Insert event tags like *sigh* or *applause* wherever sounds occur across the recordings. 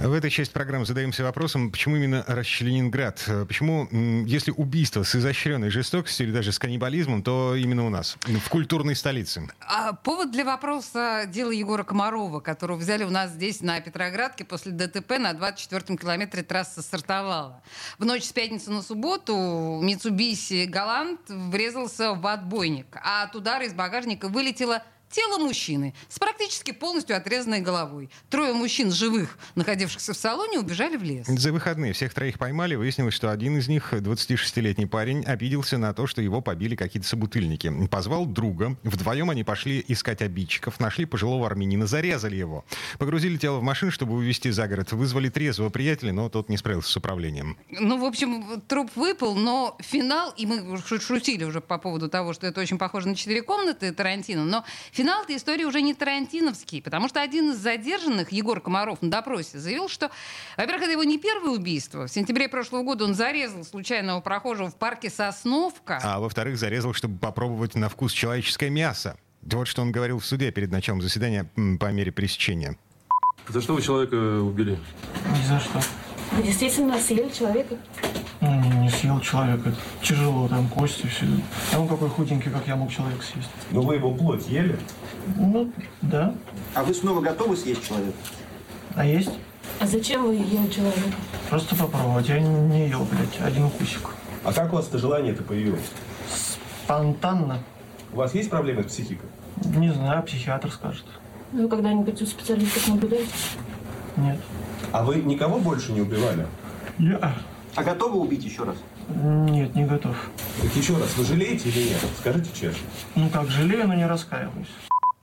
В этой части программы задаемся вопросом, почему именно Расчленинград? Почему, если убийство с изощренной жестокостью или даже с каннибализмом, то именно у нас, в культурной столице? А повод для вопроса — дело Егора Комарова, которого взяли у нас здесь, на Петроградке, после ДТП на 24-м километре трассы стартовала. В ночь с пятницы на субботу Митсубиси Галант врезался в отбойник, а от удара из багажника вылетело Тело мужчины с практически полностью отрезанной головой. Трое мужчин живых, находившихся в салоне, убежали в лес. За выходные всех троих поймали. Выяснилось, что один из них, 26-летний парень, обиделся на то, что его побили какие-то собутыльники. Позвал друга. Вдвоем они пошли искать обидчиков. Нашли пожилого армянина, зарезали его. Погрузили тело в машину, чтобы увезти за город. Вызвали трезвого приятеля, но тот не справился с управлением. Ну, в общем, труп выпал, но финал, и мы шутили уже по поводу того, что это очень похоже на четыре комнаты Тарантино, но Финал этой истории уже не тарантиновский, потому что один из задержанных, Егор Комаров, на допросе заявил, что, во-первых, это его не первое убийство. В сентябре прошлого года он зарезал случайного прохожего в парке Сосновка. А во-вторых, зарезал, чтобы попробовать на вкус человеческое мясо. Вот что он говорил в суде перед началом заседания по мере пресечения. За что вы человека убили? Ни за что. Вы действительно съели человека? Ну, не, не съел человека. Тяжело, там кости, все. А он какой худенький, как я мог человека съесть. Но вы его плоть ели? Ну, да. А вы снова готовы съесть человека? А есть? А зачем вы ели человека? Просто попробовать. Я не ел, блядь, один укусик. А как у вас это желание это появилось? Спонтанно. У вас есть проблемы с психикой? Не знаю, психиатр скажет. Вы когда-нибудь у специалистов наблюдаете? Нет. А вы никого больше не убивали? Я... А готовы убить еще раз? Нет, не готов. Так еще раз, вы жалеете или нет? Скажите честно. Ну как, жалею, но не раскаиваюсь.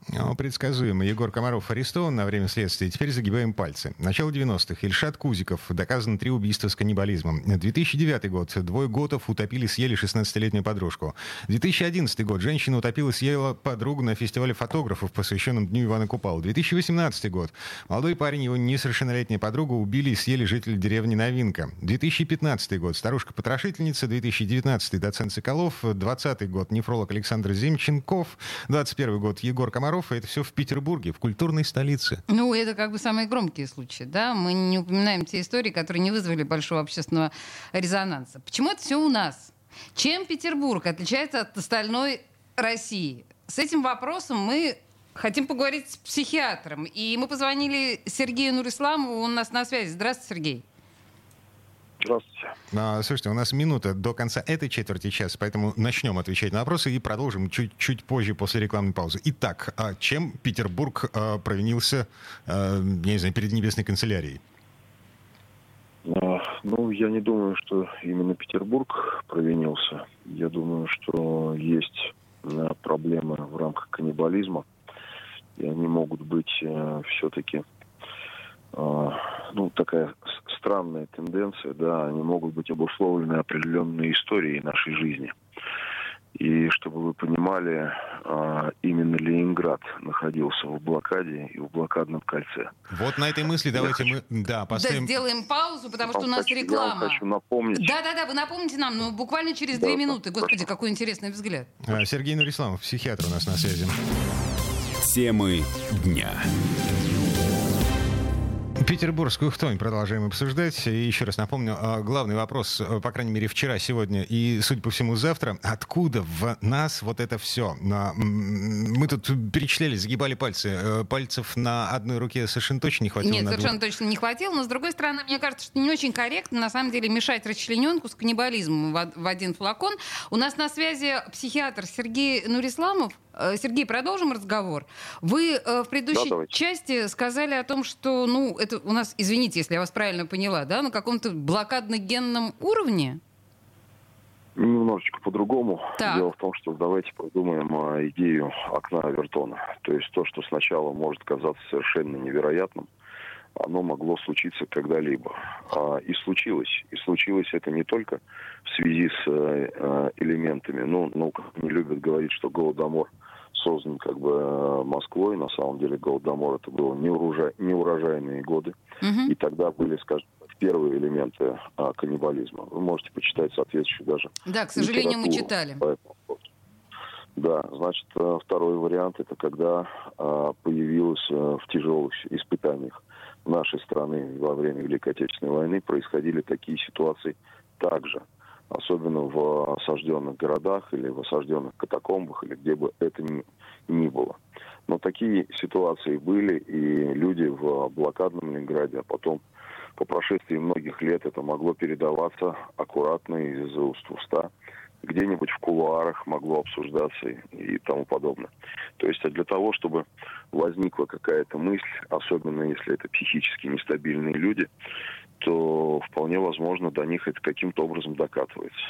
Ну, предсказуемо. Егор Комаров арестован на время следствия. Теперь загибаем пальцы. Начало 90-х. Ильшат Кузиков. Доказано три убийства с каннибализмом. 2009 год. Двое готов утопили, съели 16-летнюю подружку. 2011 год. Женщина утопила, съела подругу на фестивале фотографов, посвященном Дню Ивана Купала. 2018 год. Молодой парень его несовершеннолетняя подруга убили и съели жители деревни Новинка. 2015 год. Старушка-потрошительница. 2019 доцент Соколов. 20 год. Нефролог Александр Земченков. 21 год. Егор Комаров Комаров, это все в Петербурге, в культурной столице. Ну, это как бы самые громкие случаи, да? Мы не упоминаем те истории, которые не вызвали большого общественного резонанса. Почему это все у нас? Чем Петербург отличается от остальной России? С этим вопросом мы хотим поговорить с психиатром. И мы позвонили Сергею Нурисламову, он у нас на связи. Здравствуйте, Сергей. Здравствуйте. А, слушайте, у нас минута до конца этой четверти часа, поэтому начнем отвечать на вопросы и продолжим чуть-чуть позже после рекламной паузы. Итак, а чем Петербург а, провинился, а, я не знаю, перед Небесной канцелярией? Ну, я не думаю, что именно Петербург провинился. Я думаю, что есть проблемы в рамках каннибализма, и они могут быть все-таки ну, такая странная тенденция, да, они могут быть обусловлены определенной историей нашей жизни. И чтобы вы понимали, а, именно Ленинград находился в блокаде и в блокадном кольце. Вот на этой мысли давайте я мы да, поставим... Да, сделаем паузу, потому что у нас хочу, реклама. Я хочу напомнить. Да-да-да, вы напомните нам, ну, буквально через Да, две да, минуты. Господи, хорошо. какой интересный взгляд. А, Сергей Нурисламов, психиатр у нас на связи. Темы дня. Петербургскую хтонь продолжаем обсуждать. И еще раз напомню, а, главный вопрос, э, по крайней мере, вчера, сегодня и, судя по всему, завтра. Откуда в нас вот это все? М, Мы тут перечисляли, загибали пальцы. Э, Пальцев на одной руке совершенно точно не хватило. Нет, на двух. совершенно точно не хватило, но с другой стороны, мне кажется, что не очень корректно на самом деле мешать расчлененку с каннибализмом в один флакон. У нас на связи психиатр Сергей Нурисламов. Э, Сергей, продолжим разговор. Вы э, в предыдущей Да, давайте. части сказали о том, что, ну, это у нас, извините, если я вас правильно поняла, да, на каком-то блокадно-генном уровне? Немножечко по-другому. Так. Дело в том, что давайте подумаем о идею окна Авертона. То есть то, что сначала может казаться совершенно невероятным, оно могло случиться когда-либо. А, и случилось. И случилось это не только в связи с э, э, элементами, ну, наука не любит говорить, что Голодомор создан как бы э, Москвой. На самом деле Голодомор это было неурожай, неурожайные годы. Мгм. И тогда были, скажем первые элементы а, каннибализма. Вы можете почитать соответствующую даже Да, к сожалению, мы читали. Да, значит, второй вариант это когда а, появилось э, в тяжелых испытаниях нашей страны во время Великой Отечественной войны происходили такие ситуации также, особенно в осажденных городах или в осажденных катакомбах, или где бы это ни, ни было. Но такие ситуации были, и люди в блокадном Ленинграде, а потом по прошествии многих лет это могло передаваться аккуратно из уст в уста, где-нибудь в кулуарах могло обсуждаться и, и тому подобное. То есть а для того, чтобы возникла какая-то мысль, особенно если это психически нестабильные люди, то вполне возможно до них это каким-то образом докатывается.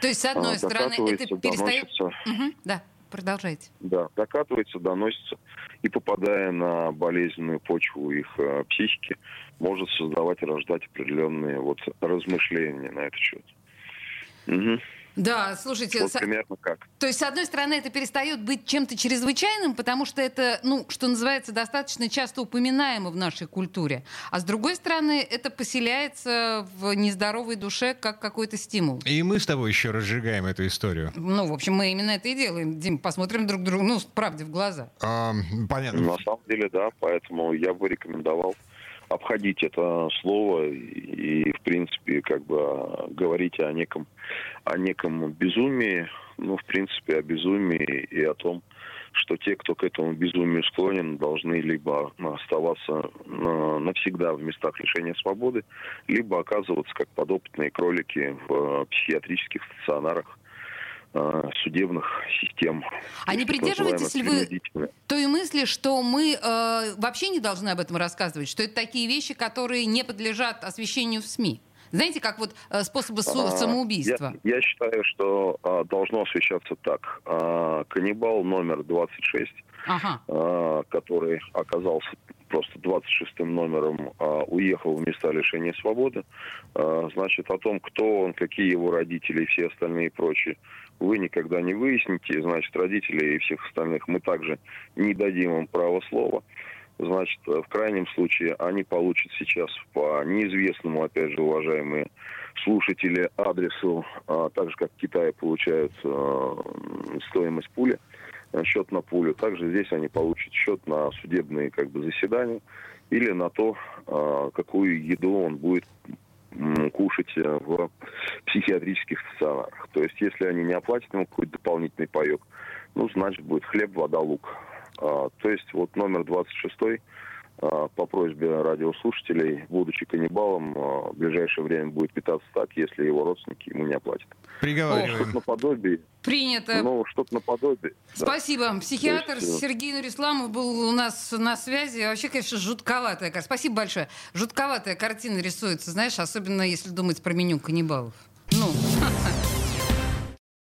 То есть, с одной А, стороны, это перестает... Мгм, Да, продолжайте. Да, докатывается, доносится, и попадая на болезненную почву их э, психики, может создавать и рождать определенные вот размышления на этот счет. Мгм. Да, слушайте, Вот примерно как. то есть, с одной стороны, это перестает быть чем-то чрезвычайным, потому что это, ну, что называется, достаточно часто упоминаемо в нашей культуре. А с другой стороны, это поселяется в нездоровой душе как какой-то стимул. И мы с тобой еще разжигаем эту историю. Ну, в общем, мы именно это и делаем. Дим, посмотрим друг другу, ну, правде в глаза. А, понятно. На самом деле, да, поэтому я бы рекомендовал обходить это слово и, в принципе, как бы а, говорить о неком, о неком безумии, ну, в принципе, о безумии и о том, что те, кто к этому безумию склонен, должны либо оставаться на- навсегда в местах лишения свободы, либо оказываться как подопытные кролики в психиатрических стационарах судебных систем. А не придерживаетесь ли вы той мысли, что мы э, вообще не должны об этом рассказывать, что это такие вещи, которые не подлежат освещению в СМИ? Знаете, как вот э, способы А, самоубийства. Я, я считаю, что а, должно освещаться так. А, каннибал номер 26, Ага. а, который оказался просто 26-м номером, а, уехал в места лишения свободы. А, значит, о том, кто он, какие его родители и все остальные прочие, вы никогда не выясните. Значит, родители и всех остальных мы также не дадим им право слова. Значит, э, в крайнем случае они получат сейчас по неизвестному, опять же, уважаемые слушатели, адресу, а, так же, как в Китае получают э, стоимость пули, э, счет на пулю. Также здесь они получат счет на судебные как бы, заседания или на то, а, какую еду он будет кушать в психиатрических стационарах. То есть, если они не оплатят ему какой-то дополнительный паек, ну, значит, будет хлеб, вода, лук. А, то есть, вот номер 26 а, по просьбе радиослушателей, будучи каннибалом, а, в ближайшее время будет питаться так, если его родственники ему не оплатят. Приговариваем. Что-то наподобие, Принято. ну, что-то наподобие. да. Спасибо. Психиатр То есть, э, Сергей Нурисламов был у нас на связи. Вообще, конечно, жутковатая картина. Спасибо большое. Жутковатая картина рисуется, знаешь, особенно если думать про меню каннибалов. Ну, *laughs*